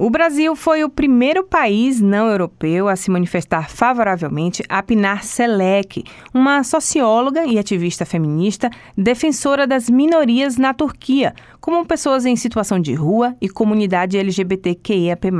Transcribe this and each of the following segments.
O Brasil foi o primeiro país não europeu a se manifestar favoravelmente a Pinar Selek, uma socióloga e ativista feminista defensora das minorias na Turquia, como pessoas em situação de rua e comunidade LGBTQIAP+,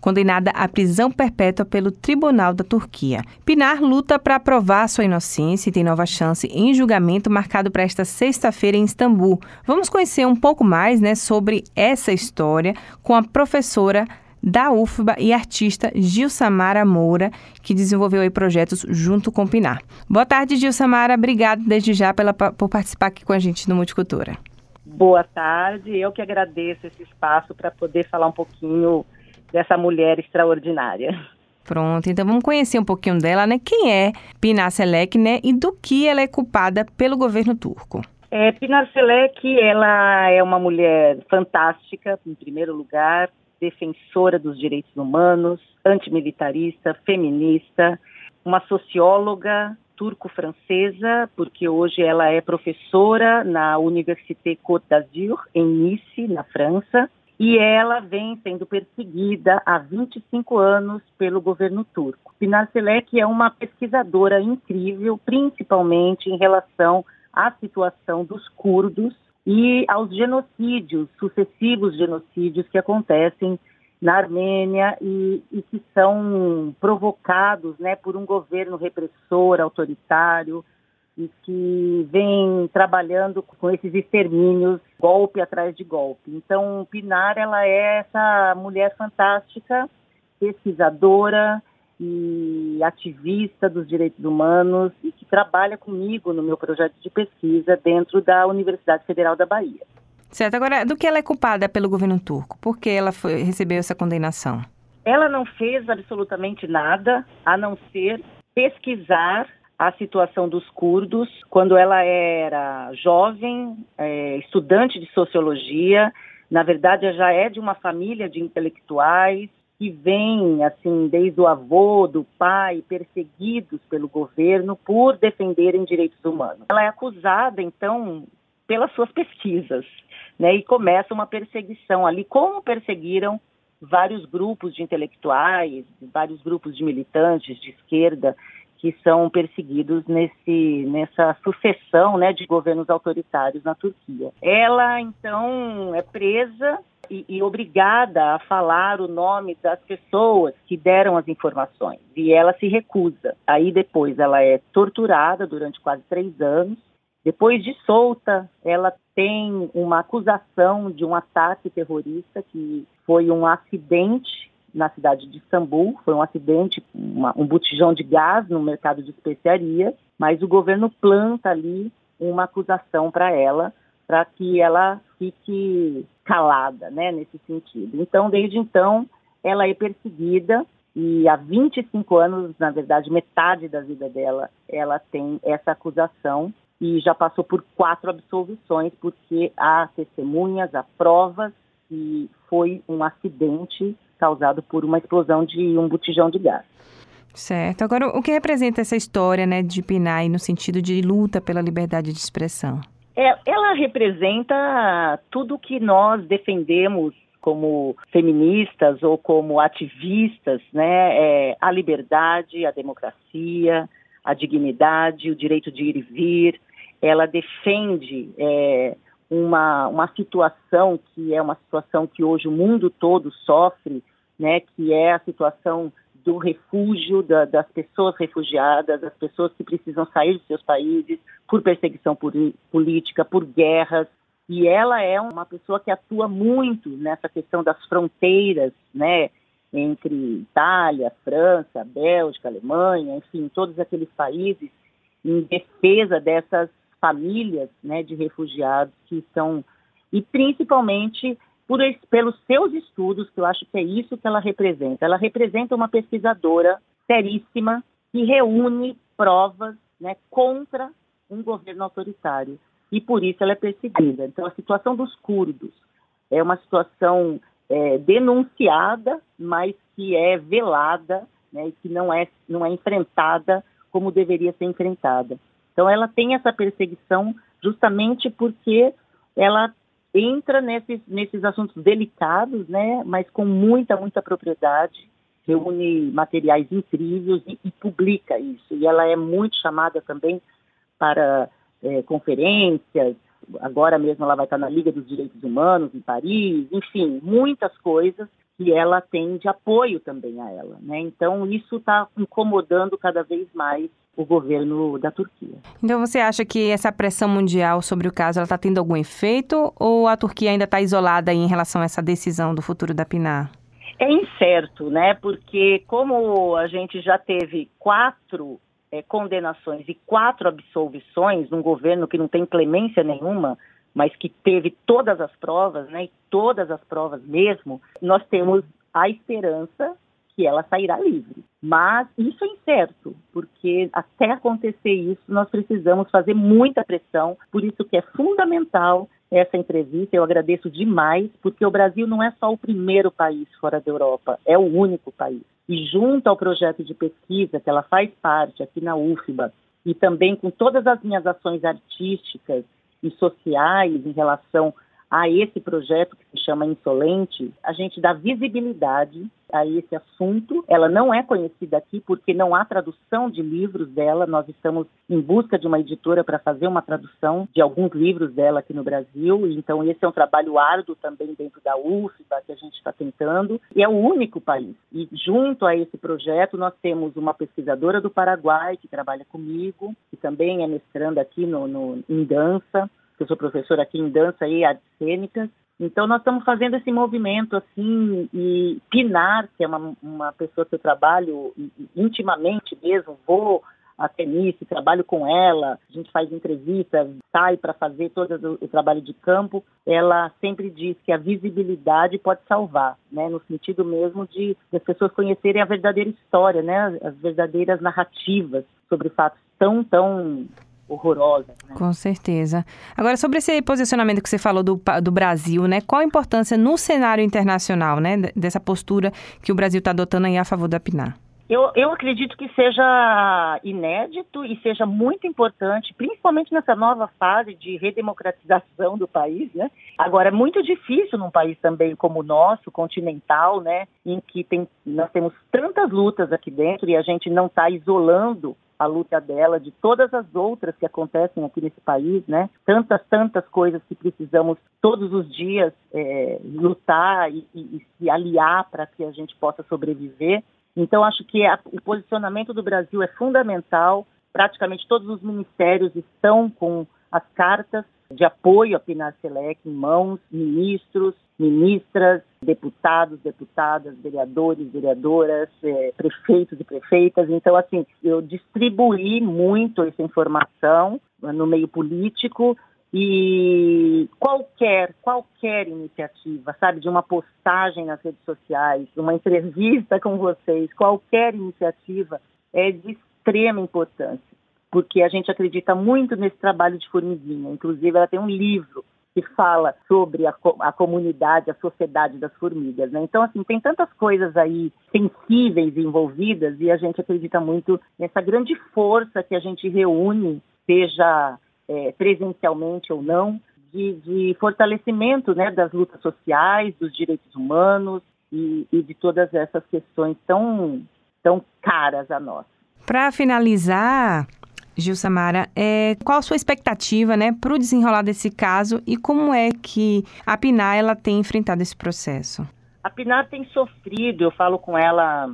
condenada à prisão perpétua pelo Tribunal da Turquia. Pinar luta para provar sua inocência e tem nova chance em julgamento marcado para esta sexta-feira em Istambul. Vamos conhecer um pouco mais né, sobre essa história com a professora professora da UFBA e artista Gil Samara Moura, que desenvolveu aí projetos junto com o Pinar. Boa tarde, Gil Samara. Obrigado desde já pela, por participar aqui com a gente no Multicultura. Boa tarde. Eu que agradeço esse espaço para poder falar um pouquinho dessa mulher extraordinária. Pronto, então vamos conhecer um pouquinho dela, né? Quem é Pinar Selek, né? E do que ela é culpada pelo governo turco. É, Pinar Selek, ela é uma mulher fantástica, em primeiro lugar, defensora dos direitos humanos, antimilitarista, feminista, uma socióloga turco-francesa, porque hoje ela é professora na Université Côte d'Azur, em Nice, na França, e ela vem sendo perseguida há 25 anos pelo governo turco. Pinar Selek é uma pesquisadora incrível, principalmente em relação à situação dos curdos e aos genocídios, sucessivos genocídios que acontecem na Armênia e, e, que são provocados né, por um governo repressor, autoritário, e que vem trabalhando com esses extermínios, golpe atrás de golpe. Então, Pinar, ela é essa mulher fantástica, pesquisadora, e ativista dos direitos humanos e que trabalha comigo no meu projeto de pesquisa dentro da Universidade Federal da Bahia. Certo. Agora, do que ela é culpada pelo governo turco? Por que ela foi, recebeu essa condenação? Ela não fez absolutamente nada a não ser pesquisar a situação dos curdos quando ela era jovem, é, estudante de sociologia. Na verdade, já é de uma família de intelectuais que vêm, assim, desde o avô, do pai, perseguidos pelo governo por defenderem direitos humanos. Ela é acusada, então, pelas suas pesquisas, né? E começa uma perseguição ali, como perseguiram vários grupos de intelectuais, vários grupos de militantes de esquerda que são perseguidos nesse, nessa sucessão né, de governos autoritários na Turquia. Ela, então, é presa e, e, obrigada a falar o nome das pessoas que deram as informações. E ela se recusa. Aí depois ela é torturada durante quase três anos. Depois de solta, ela tem uma acusação de um ataque terrorista que foi um acidente na cidade de Istambul. Foi um acidente, uma, um botijão de gás no mercado de especiarias, mas o governo planta ali uma acusação para ela para que ela fique calada, né, nesse sentido. Então, desde então, ela é perseguida e há 25 anos, na verdade, metade da vida dela, ela tem essa acusação e já passou por quatro absolvições porque há testemunhas, há provas que foi um acidente causado por uma explosão de um botijão de gás. Certo. Agora, o que representa essa história né, de Pinay no sentido de luta pela liberdade de expressão? É, ela representa tudo que nós defendemos como feministas ou como ativistas, né? É, a liberdade, a democracia, a dignidade, o direito de ir e vir. Ela defende é, uma, uma situação que é uma situação que hoje o mundo todo sofre, né? Que é a situação do refúgio, da, das pessoas refugiadas, das pessoas que precisam sair de seus países por perseguição por, política, por guerras. E ela é uma pessoa que atua muito nessa questão das fronteiras, né, entre Itália, França, Bélgica, Alemanha, enfim, todos aqueles países em defesa dessas famílias, né, de refugiados que são e principalmente por, pelos seus estudos, que eu acho que é isso que ela representa. Ela representa uma pesquisadora seríssima que reúne provas né, contra um governo autoritário. E por isso ela é perseguida. Então, a situação dos curdos é uma situação é, denunciada, mas que é velada né, e que não é, não é enfrentada como deveria ser enfrentada. Então, ela tem essa perseguição justamente porque ela entra nesses, nesses assuntos delicados, né, mas com muita, muita propriedade, reúne materiais incríveis e, e publica isso. E ela é muito chamada também para é, conferências, agora mesmo ela vai estar na Liga dos Direitos Humanos em Paris, enfim, muitas coisas que ela tem de apoio também a ela. Né? Então, isso está incomodando cada vez mais o governo da Turquia. Então, você acha que essa pressão mundial sobre o caso está tendo algum efeito ou a Turquia ainda está isolada em relação a essa decisão do futuro da PNAR? É incerto, né? Porque como a gente já teve quatro é, condenações e quatro absolvições num governo que não tem clemência nenhuma, mas que teve todas as provas, né, e todas as provas mesmo, nós temos a esperança que ela sairá livre. Mas isso é incerto, porque até acontecer isso, nós precisamos fazer muita pressão, por isso que é fundamental essa entrevista, eu agradeço demais, porque o Brasil não é só o primeiro país fora da Europa, é o único país. E junto ao projeto de pesquisa que ela faz parte aqui na UFBA, e também com todas as minhas ações artísticas e sociais em relação a esse projeto que se chama Insolente, a gente dá visibilidade a esse assunto. Ela não é conhecida aqui porque não há tradução de livros dela. Nós estamos em busca de uma editora para fazer uma tradução de alguns livros dela aqui no Brasil. Então, esse é um trabalho árduo também dentro da UFBA que a gente está tentando. E é o único país. E junto a esse projeto, nós temos uma pesquisadora do Paraguai que trabalha comigo, que também é mestranda aqui no, no em dança eu sou professora aqui em dança e artes cênicas. Então, nós estamos fazendo esse movimento, assim, e Pinar, que é uma, uma pessoa que eu trabalho intimamente mesmo, vou até nisso, trabalho com ela, a gente faz entrevistas, sai para fazer todo o, trabalho de campo, ela sempre diz que a visibilidade pode salvar, né, no sentido mesmo de, de as pessoas conhecerem a verdadeira história, né, as verdadeiras narrativas sobre fatos tão, tão horrorosa. Né? Com certeza. Agora, sobre esse posicionamento que você falou do, do Brasil, né? Qual a importância no cenário internacional, né? Dessa postura que o Brasil está adotando aí a favor da PNAR? Eu, eu acredito que seja inédito e seja muito importante, principalmente nessa nova fase de redemocratização do país, né? Agora, é muito difícil num país também como o nosso, continental, né? Em que tem, nós temos tantas lutas aqui dentro e a gente não está isolando a luta dela, de todas as outras que acontecem aqui nesse país, né? Tantas, tantas coisas que precisamos todos os dias é, lutar e, e, e se aliar para que a gente possa sobreviver. Então, acho que a, o posicionamento do Brasil é fundamental. Praticamente todos os ministérios estão com as cartas de apoio à Pinar Selec em mãos, ministros, ministras, deputados, deputadas, vereadores, vereadoras, é, prefeitos e prefeitas. Então, assim, eu distribuí muito essa informação no meio político e qualquer, qualquer iniciativa, sabe, de uma postagem nas redes sociais, uma entrevista com vocês, qualquer iniciativa é de extrema importância, porque a gente acredita muito nesse trabalho de formiguinha. Inclusive, ela tem um livro que fala sobre a, a, comunidade, a sociedade das formigas. Né? Então, assim, tem tantas coisas aí sensíveis envolvidas e a gente acredita muito nessa grande força que a gente reúne, seja é, presencialmente ou não, de, de, fortalecimento né, das lutas sociais, dos direitos humanos e, e de todas essas questões tão, tão caras a nós. Para finalizar, Gil Samara, é, qual a sua expectativa né, para o desenrolar desse caso e como é que a Pinar ela tem enfrentado esse processo? A Pinar tem sofrido, eu falo com ela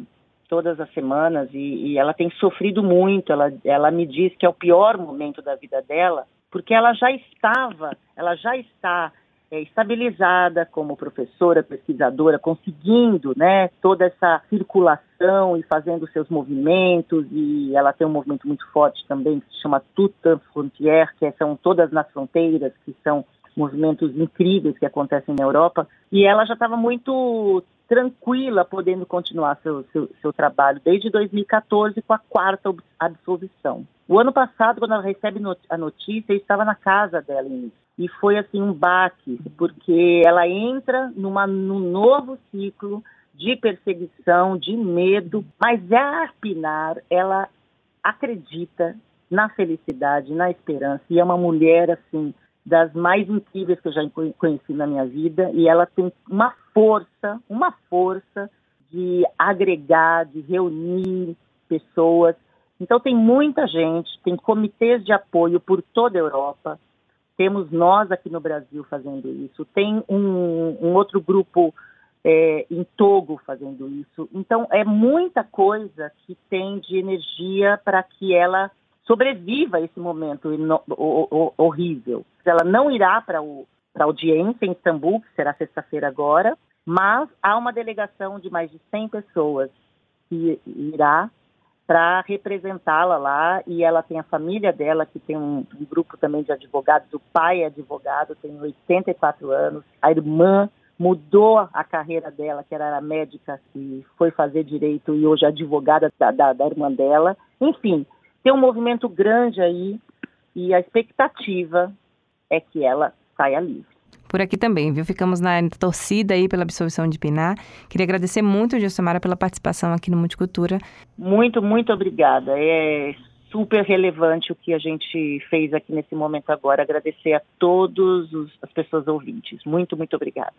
todas as semanas e, e, ela tem sofrido muito. Ela, ela me diz que é o pior momento da vida dela, porque ela já estava, ela já está é, estabilizada como professora, pesquisadora, conseguindo né, toda essa circulação e fazendo seus movimentos, e ela tem um movimento muito forte também que se chama Tuta Frontier, que são todas nas fronteiras, que são movimentos incríveis que acontecem na Europa, e ela já estava muito tranquila podendo continuar seu, seu, seu, trabalho desde 2014 com a quarta absolvição. O ano passado, quando ela recebe a notícia, eu estava na casa dela em e foi assim um baque, porque ela entra numa, num novo ciclo de perseguição, de medo, mas a Pinar, ela acredita na felicidade, na esperança, e é uma mulher assim das mais incríveis que eu já conheci na minha vida e ela tem uma força, uma força de agregar, de reunir pessoas. Então tem muita gente, tem comitês de apoio por toda a Europa. Temos nós aqui no Brasil fazendo isso. Tem um, um outro grupo é, em Togo fazendo isso. Então é muita coisa que tem de energia para que ela sobreviva a esse momento horrível. Ela não irá para a audiência em Istambul, que será sexta-feira agora, mas há uma delegação de mais de 100 pessoas que irá para representá-la lá e ela tem a família dela que tem um, um, grupo também de advogados, o pai é advogado, tem 84 anos, a irmã mudou a carreira dela, que era médica, e foi fazer direito e hoje é advogada da, da, da irmã dela. Enfim, tem um movimento grande aí e a expectativa é que ela saia livre. Por aqui também, viu? Ficamos na torcida aí pela absolvição de Pinar. Queria agradecer muito, Gilsomara, pela participação aqui no Multicultura. Muito, muito obrigada. É super relevante o que a gente fez aqui nesse momento agora. Agradecer a todas as pessoas ouvintes. Muito, muito obrigada.